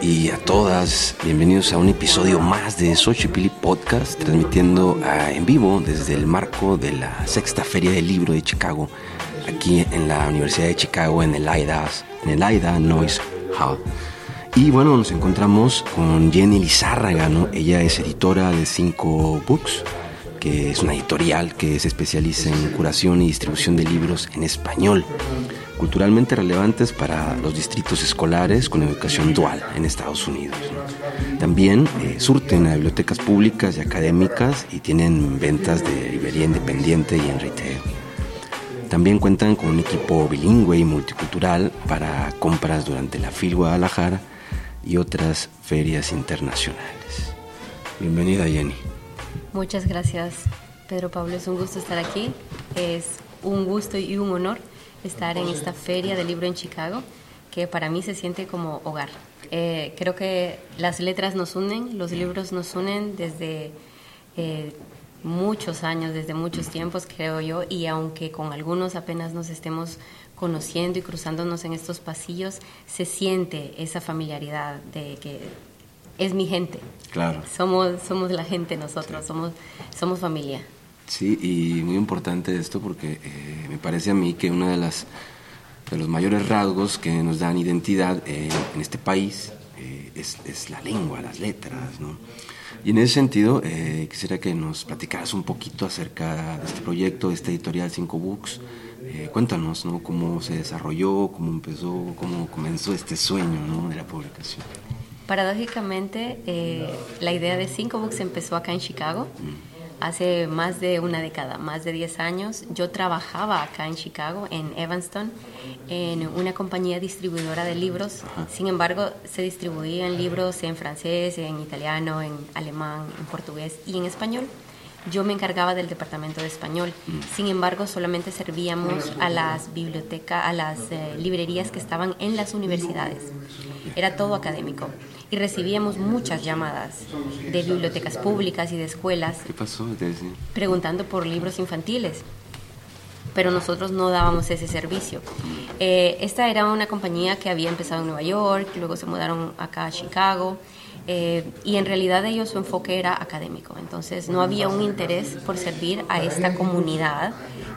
y a todas. Bienvenidos a un episodio más de Xochipilli Podcast, transmitiendo ah, en vivo desde el marco de la sexta Feria del Libro de Chicago, aquí en la Universidad de Chicago, en el AIDA, en el AIDA Noise Hall. Y bueno, nos encontramos con Jenny Lizárraga, ¿no? Ella es editora de Cinco Books, que es una editorial que se especializa en curación y distribución de libros en español culturalmente relevantes para los distritos escolares con educación dual en Estados Unidos. También eh, surten a bibliotecas públicas y académicas y tienen ventas de librería independiente y en retail. También cuentan con un equipo bilingüe y multicultural para compras durante la FIL Guadalajara y otras ferias internacionales. Bienvenida Jenny. Muchas gracias Pedro Pablo, es un gusto estar aquí, es un gusto y un honor estar en esta feria del libro en Chicago, que para mí se siente como hogar. Eh, creo que las letras nos unen, los libros nos unen desde eh, muchos años, desde muchos tiempos, creo yo, y aunque con algunos apenas nos estemos conociendo y cruzándonos en estos pasillos, se siente esa familiaridad de que es mi gente. Claro. Somos, somos la gente nosotros, somos, somos familia. Sí, y muy importante esto porque eh, me parece a mí que uno de, las, de los mayores rasgos que nos dan identidad eh, en este país eh, es, es, la lengua, las letras, ¿no? Y en ese sentido, quisiera que nos platicaras un poquito acerca de este proyecto, de esta editorial Cinco Books. cuéntanos, ¿no? Cómo se desarrolló, cómo empezó, cómo comenzó este sueño, ¿no? De la publicación. Paradójicamente, la idea de Cinco Books empezó acá en Chicago. Mm hace más de una década, más de 10 años, yo trabajaba acá en Chicago, en Evanston, en una compañía distribuidora de libros. Sin embargo, se distribuían libros en francés, en italiano, en alemán, en portugués y en español. Yo me encargaba del departamento de español. Sin embargo, solamente servíamos a las bibliotecas, a las eh, librerías que estaban en las universidades. Era todo académico y recibíamos muchas llamadas de bibliotecas públicas y de escuelas preguntando por libros infantiles pero nosotros no dábamos ese servicio. Eh, esta era una compañía que había empezado en Nueva York, luego se mudaron acá a Chicago, eh, y en realidad ellos su enfoque era académico, entonces no había un interés por servir a esta comunidad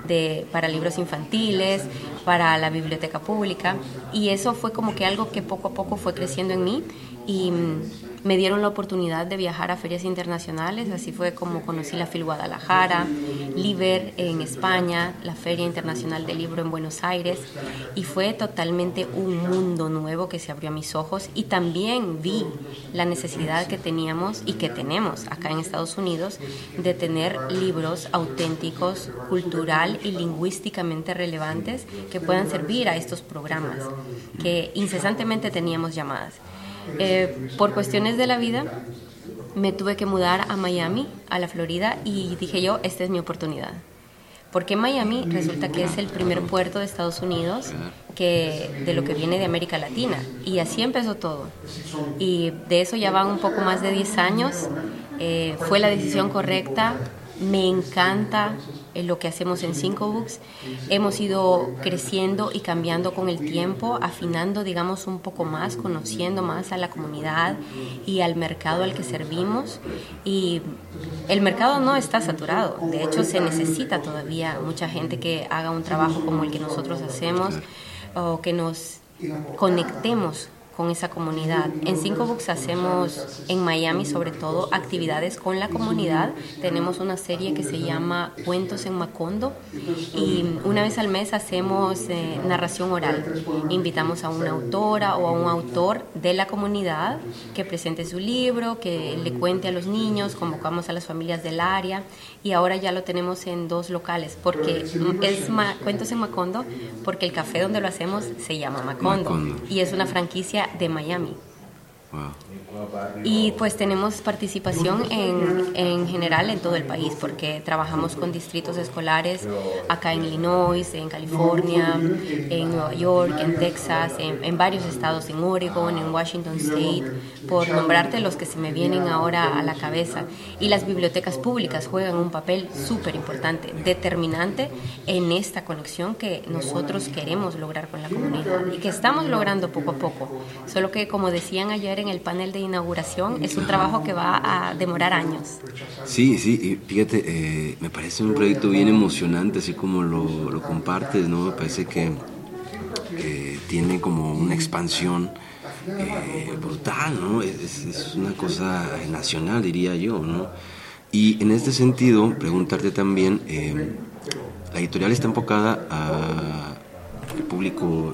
de, para libros infantiles, para la biblioteca pública, y eso fue como que algo que poco a poco fue creciendo en mí y me dieron la oportunidad de viajar a ferias internacionales, así fue como conocí la FIL Guadalajara, Liber en España, la Feria Internacional del Libro en Buenos Aires, y fue totalmente un mundo nuevo que se abrió a mis ojos y también vi la necesidad que teníamos y que tenemos acá en Estados Unidos de tener libros auténticos, cultural y lingüísticamente relevantes que puedan servir a estos programas que incesantemente teníamos llamadas. Eh, por cuestiones de la vida, me tuve que mudar a Miami, a la Florida, y dije yo, esta es mi oportunidad. Porque Miami resulta que es el primer puerto de Estados Unidos que de lo que viene de América Latina. Y así empezó todo. Y de eso ya van un poco más de 10 años. Eh, fue la decisión correcta. Me encanta lo que hacemos en Cinco Books. Hemos ido creciendo y cambiando con el tiempo, afinando, digamos, un poco más, conociendo más a la comunidad y al mercado al que servimos. Y el mercado no está saturado, de hecho se necesita todavía mucha gente que haga un trabajo como el que nosotros hacemos o que nos conectemos con esa comunidad. En Cinco Books hacemos en Miami sobre todo actividades con la comunidad. Tenemos una serie que se llama Cuentos en Macondo y una vez al mes hacemos eh, narración oral. Invitamos a una autora o a un autor de la comunidad que presente su libro, que le cuente a los niños, convocamos a las familias del área y ahora ya lo tenemos en dos locales porque es Cuentos en Macondo porque el café donde lo hacemos se llama Macondo. y es una franquicia de Miami. Y pues tenemos participación en, en, general en todo el país, porque trabajamos con distritos escolares acá en Illinois, en California, en Nueva York, en Texas, en, en varios estados, en Oregon, en Washington State, por nombrarte los que se me vienen ahora a la cabeza. Y las bibliotecas públicas juegan un papel súper importante, determinante en esta conexión que nosotros queremos lograr con la comunidad y que estamos logrando poco a poco. Solo que, como decían ayer en el panel de inauguración, es un trabajo que va a demorar años. Sí, sí, y fíjate, eh, me parece un proyecto bien emocionante, así como lo, lo compartes, ¿no? Me parece que, tiene como una expansión eh, brutal, ¿no? Es, es, una cosa nacional, diría yo, ¿no? Y en este sentido, preguntarte también, eh, la editorial está enfocada al público,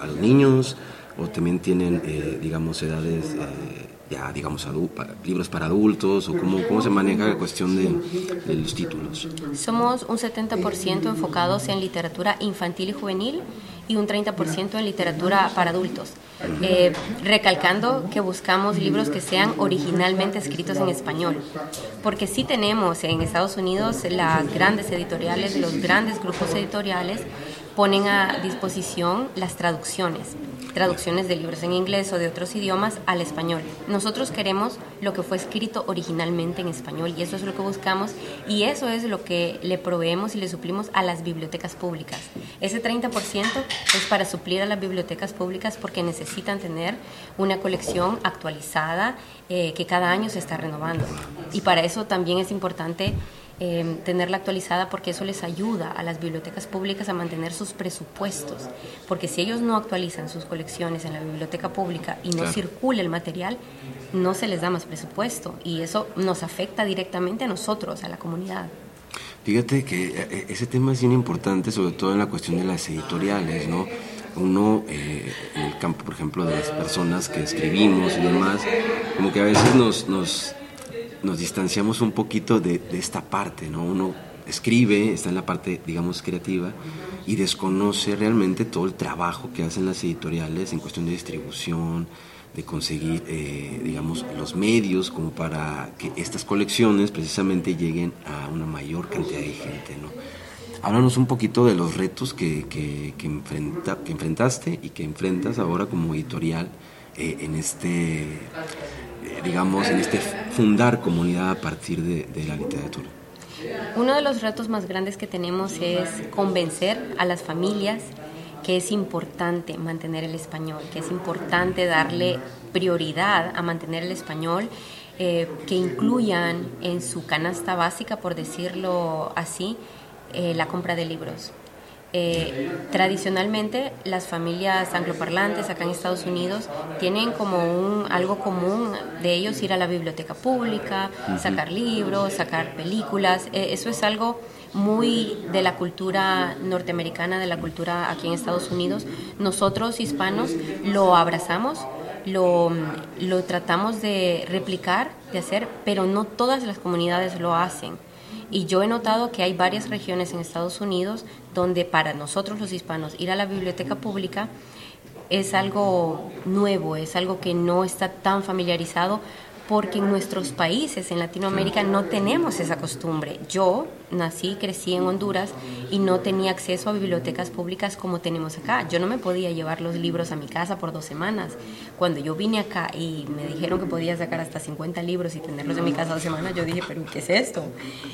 a los niños, o también tienen, eh, digamos, edades eh, ya, digamos, libros para adultos, o cómo, cómo se maneja la cuestión de, de los títulos. Somos un 70% enfocados en literatura infantil y juvenil y un 30% en literatura para adultos. Eh, recalcando que buscamos libros que sean originalmente escritos en español, porque sí tenemos en Estados Unidos las grandes editoriales, los grandes grupos editoriales ponen a disposición las traducciones traducciones de libros en inglés o de otros idiomas al español. Nosotros queremos lo que fue escrito originalmente en español y eso es lo que buscamos y eso es lo que le proveemos y le suplimos a las bibliotecas públicas. Ese 30% es para suplir a las bibliotecas públicas porque necesitan tener una colección actualizada eh, que cada año se está renovando. Y para eso también es importante Em, tenerla actualizada porque eso les ayuda a las bibliotecas públicas a mantener sus presupuestos. Porque si ellos no actualizan sus colecciones en la biblioteca pública y no circula el material, no se les da más presupuesto y eso nos afecta directamente a nosotros, a la comunidad. Fíjate que eh, eh, ese tema es bien importante, sobre todo en la cuestión de las editoriales, ¿no? Uno, eh, en el campo, por ejemplo, de las personas que escribimos y demás, como que a veces nos, nos nos distanciamos un poquito de, esta parte, ¿no? Uno escribe, está en la parte, digamos, creativa y desconoce realmente todo el trabajo que hacen las editoriales en cuestión de distribución, de conseguir, eh, digamos, los medios como para que estas colecciones precisamente lleguen a una mayor cantidad de gente, ¿no? Háblanos un poquito de los retos que, que, que, enfrenta, que enfrentaste y que enfrentas ahora como editorial eh, en este digamos, en este fundar comunidad a partir de, la literatura? Uno de los retos más grandes que tenemos es convencer a las familias que es importante mantener el español, que es importante darle prioridad a mantener el español, eh, que incluyan en su canasta básica, por decirlo así, eh, la compra de libros. Eh, tradicionalmente las familias angloparlantes acá en Estados Unidos tienen como un algo común de ellos ir a la biblioteca pública, sacar libros, sacar películas. Eh, eso es algo muy de la cultura norteamericana, de la cultura aquí en Estados Unidos. Nosotros hispanos lo abrazamos, lo, lo tratamos de replicar, de hacer, pero no todas las comunidades lo hacen. Y yo he notado que hay varias regiones en Estados Unidos donde para nosotros los hispanos ir a la biblioteca pública es algo nuevo, es algo que no está tan familiarizado porque en nuestros países, en Latinoamérica, no tenemos esa costumbre. Yo nací, crecí en Honduras y no tenía acceso a bibliotecas públicas como tenemos acá. Yo no me podía llevar los libros a mi casa por dos semanas. Cuando yo vine acá y me dijeron que podía sacar hasta 50 libros y tenerlos en mi casa dos semanas, yo dije, pero ¿qué es esto?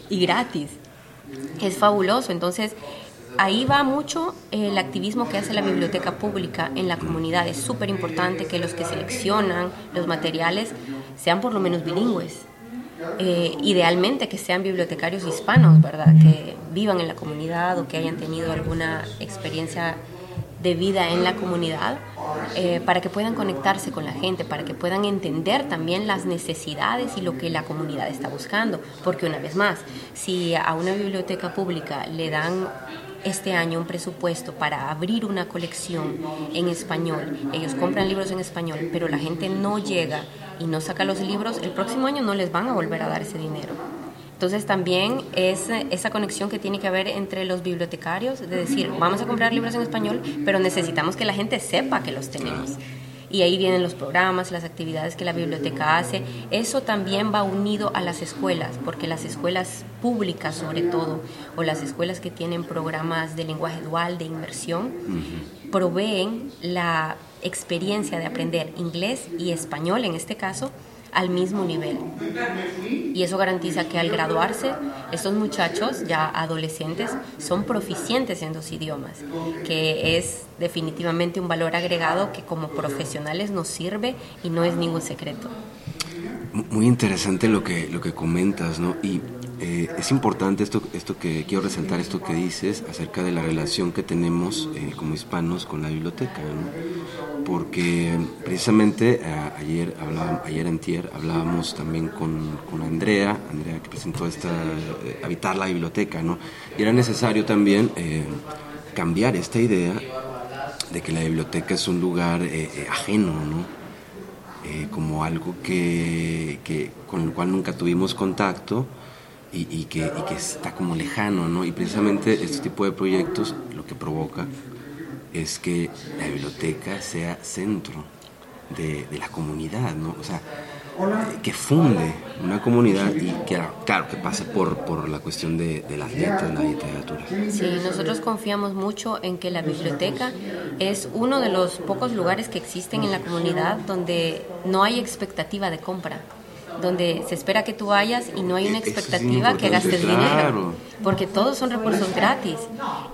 Y gratis. Es fabuloso. Entonces, ahí va mucho el activismo que hace la biblioteca pública en la comunidad. Es súper importante que los que seleccionan los materiales sean por lo menos bilingües. Eh, idealmente que sean bibliotecarios hispanos, ¿verdad? Que vivan en la comunidad o que hayan tenido alguna experiencia de vida en la comunidad eh, para que puedan conectarse con la gente, para que puedan entender también las necesidades y lo que la comunidad está buscando. Porque una vez más, si a una biblioteca pública le dan este año un presupuesto para abrir una colección en español. Ellos compran libros en español, pero la gente no llega y no saca los libros, el próximo año no les van a volver a dar ese dinero. Entonces también es esa conexión que tiene que haber entre los bibliotecarios, de decir, vamos a comprar libros en español, pero necesitamos que la gente sepa que los tenemos. Y ahí vienen los programas, las actividades que la biblioteca hace. Eso también va unido a las escuelas, porque las escuelas públicas sobre todo, o las escuelas que tienen programas de lenguaje dual, de inmersión, proveen la experiencia de aprender inglés y español en este caso al mismo nivel. Y eso garantiza que al graduarse, estos muchachos, ya adolescentes, son proficientes en dos idiomas, que es definitivamente un valor agregado que como profesionales nos sirve y no es ningún secreto. Muy interesante lo que, lo que comentas, ¿no? Y eh, es importante esto, esto que quiero resaltar, esto que dices acerca de la relación que tenemos eh, como hispanos con la biblioteca, porque precisamente eh, ayer, hablaba, ayer Tier hablábamos también con, con, Andrea, Andrea que presentó esta, Habitar la Biblioteca, ¿no? y era necesario también cambiar esta idea de que la biblioteca es un lugar ajeno, ¿no? como algo que, que, con el cual nunca tuvimos contacto y, que, que, está como lejano, ¿no? Y precisamente este tipo de proyectos lo que provoca es que la biblioteca sea centro de, la comunidad, ¿no? O sea, que funde una comunidad y que, claro, que pase por, por la cuestión de, de las letras, la literatura. Sí, nosotros confiamos mucho en que la biblioteca es uno de los pocos lugares que existen en la comunidad donde no hay expectativa de compra donde se espera que tú vayas y no hay una expectativa que gastes dinero, porque todos son recursos gratis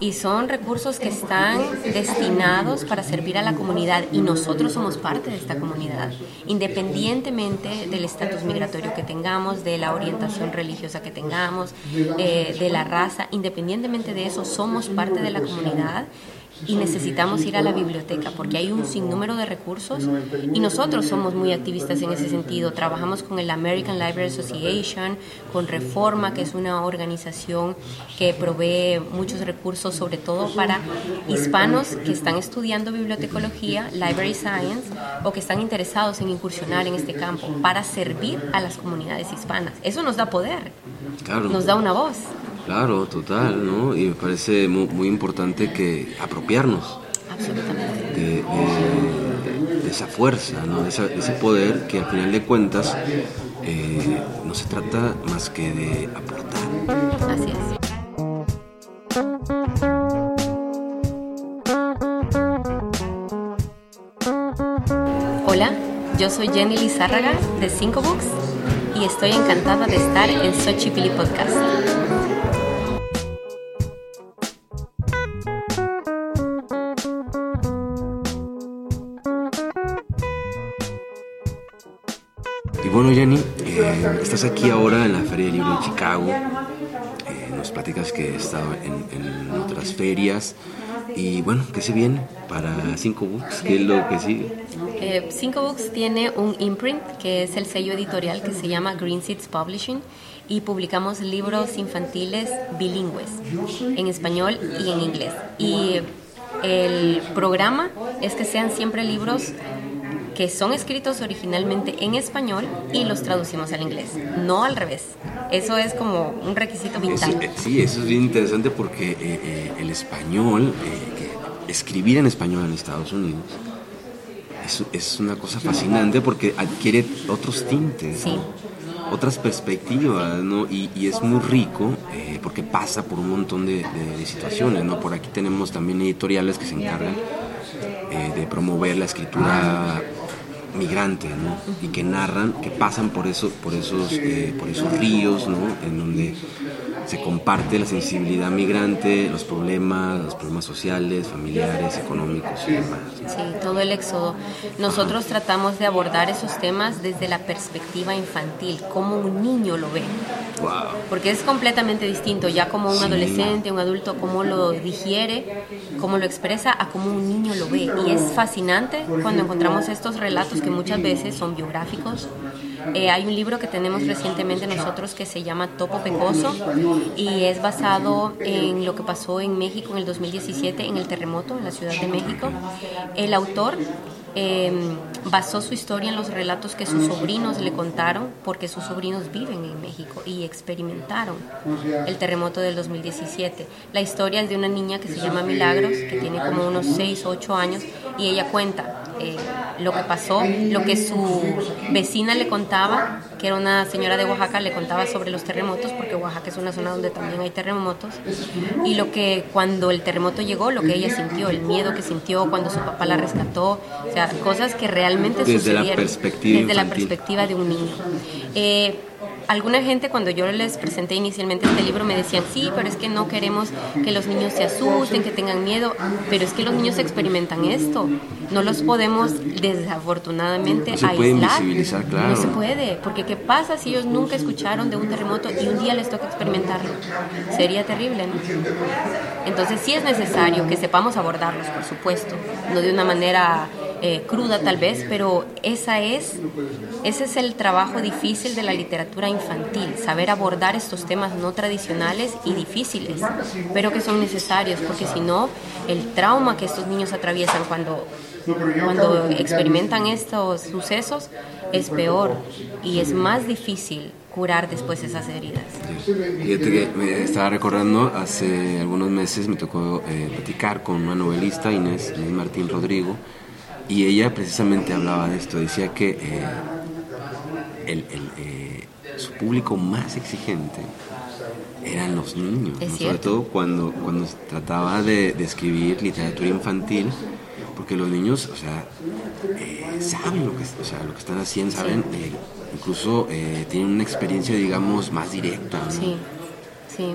y son recursos que están destinados para servir a la comunidad y nosotros somos parte de esta comunidad, independientemente del estatus migratorio que tengamos, de la orientación religiosa que tengamos, eh, de la raza, independientemente de eso, somos parte de la comunidad y necesitamos ir a la biblioteca porque hay un sinnúmero de recursos y nosotros somos muy activistas en ese sentido. Trabajamos con el American Library Association, con Reforma, que es una organización que provee muchos recursos, sobre todo para hispanos que están estudiando bibliotecología, library science o que están interesados en incursionar en este campo para servir a las comunidades hispanas. Eso nos da poder, nos da una voz. Claro, total, ¿no? Y me parece muy, importante que apropiarnos de, esa fuerza, ¿no? de, ese poder que al final de cuentas eh, no se trata más que de aportar. Así es. Hola, yo soy Jenny Lizárraga de Cinco Books y estoy encantada de estar en Xochipilli Podcast. Bueno, Jenny, eh, estás aquí ahora en la Feria del Libro de Chicago. Eh, nos platicas que he estado en, otras ferias. Y bueno, ¿qué se viene para Cinco Books? ¿Qué es lo que sigue? Eh, Cinco Books tiene un imprint que es el sello editorial que se llama Green Seeds Publishing y publicamos libros infantiles bilingües en español y en inglés. Y el programa es que sean siempre libros que son escritos originalmente en español y los traducimos al inglés, no al revés. Eso es como un requisito vital. Eh, sí, eso es bien interesante porque eh, eh, el español, escribir en español en Estados Unidos, es, es, una cosa fascinante porque adquiere otros tintes. otras perspectivas, ¿no? Y, es muy rico porque pasa por un montón de, de, situaciones, ¿no? Por aquí tenemos también editoriales que se encargan de promover la escritura migrante, ¿no? Y que narran, que pasan por eso, por esos, eh, por esos ríos, ¿no? En donde se comparte la sensibilidad migrante, los problemas, los problemas sociales, familiares, económicos y demás. Sí, todo el éxodo. Nosotros tratamos de abordar esos temas desde la perspectiva infantil, cómo un niño lo ve. Porque es completamente distinto, ya como un adolescente, un adulto, cómo lo digiere, cómo lo expresa, a cómo un niño lo ve. Y es fascinante cuando encontramos estos relatos que muchas veces son biográficos. Eh, hay un libro que tenemos recientemente nosotros que se llama Topo Pecoso y es basado en lo que pasó en México en el 2017 en el terremoto en la Ciudad de México. El autor Em, basó su historia en los relatos que sus sobrinos le contaron, porque sus sobrinos viven en México y experimentaron el terremoto del 2017. La historia es de una niña que se llama Milagros, que tiene como unos 6 o 8 años, y ella cuenta eh, lo que pasó, lo que su vecina le contaba, que era una señora de Oaxaca, le contaba sobre los terremotos, porque Oaxaca es una zona donde también hay terremotos, y lo que cuando el terremoto llegó, lo que ella sintió, el miedo que sintió cuando su papá la rescató, o sea, cosas que realmente desde sucedieron la perspectiva desde la perspectiva de un niño. Eh, alguna gente cuando yo les presenté inicialmente este libro me decían, sí, pero es que no queremos que los niños se asusten, que tengan miedo, pero es que los niños experimentan esto. No los podemos desafortunadamente No se puede aislar. claro. No se puede, porque ¿qué pasa si ellos nunca escucharon de un terremoto y un día les toca experimentarlo? Sería terrible, ¿no? Entonces sí es necesario que sepamos abordarlos, por supuesto, no de una manera eh, cruda tal vez, pero esa es, ese es el trabajo difícil de la literatura infantil, saber abordar estos temas no tradicionales y difíciles, pero que son necesarios, porque si no, el trauma que estos niños atraviesan cuando, cuando experimentan estos sucesos es peor y es más difícil curar después esas heridas. Fíjate que estaba recordando, hace algunos meses me tocó eh, platicar con una novelista, Inés, Inés Martín Rodrigo, y ella precisamente hablaba de esto, decía que eh, el, el, eh, su público más exigente eran los niños, sobre todo cuando, cuando se trataba de, de escribir literatura infantil, porque los niños, o sea, eh, saben lo que, o sea, lo que están haciendo, saben, eh, incluso eh, tienen una experiencia, digamos, más directa. ¿no? Sí, sí.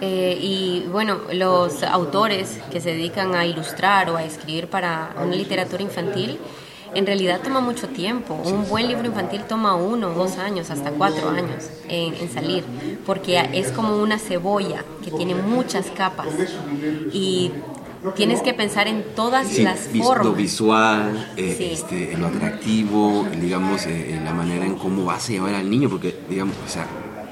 Eh, y bueno, los autores que se dedican a ilustrar o a escribir para una literatura infantil, en realidad toma mucho tiempo. Un buen libro infantil toma uno, dos años, hasta cuatro años en, en salir, porque es como una cebolla que tiene muchas capas y tienes que pensar en todas Sí, las formas. lo visual, eh, Sí. este, lo atractivo, digamos, eh, en la manera en cómo vas a llevar al niño, porque, digamos, o sea,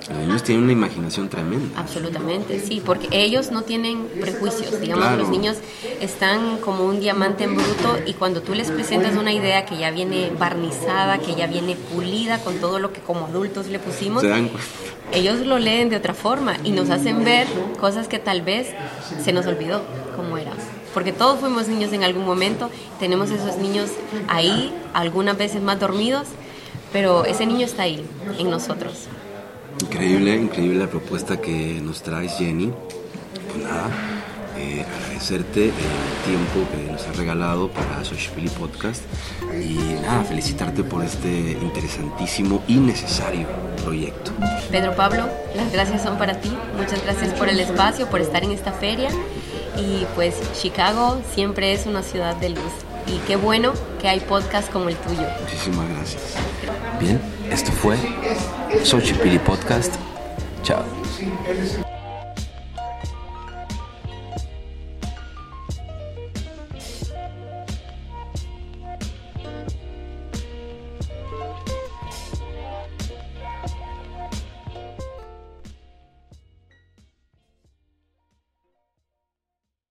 los niños tienen una imaginación tremenda. Absolutamente, sí, porque ellos no tienen prejuicios, digamos, Claro. los niños están como un diamante en bruto y cuando tú les presentas una idea que ya viene barnizada, que ya viene pulida con todo lo que como adultos le pusimos, Se dan ellos lo leen de otra forma y nos hacen ver cosas que tal vez se nos olvidó cómo era. Porque todos fuimos niños en algún momento, tenemos esos niños ahí, algunas veces más dormidos, pero ese niño está ahí, en nosotros. Increíble, increíble la propuesta que nos traes, Jenny. Pues nada, eh, agradecerte el tiempo que nos has regalado para Xochipilli Podcast y nada, felicitarte por este interesantísimo y necesario proyecto. Pedro Pablo, las gracias son para ti. Muchas gracias por el espacio, por estar en esta feria. Y pues Chicago siempre es una ciudad de luz. Y qué bueno que hay podcasts como el tuyo. Muchísimas gracias. Bien, esto fue Xochipilli Podcast. Chao.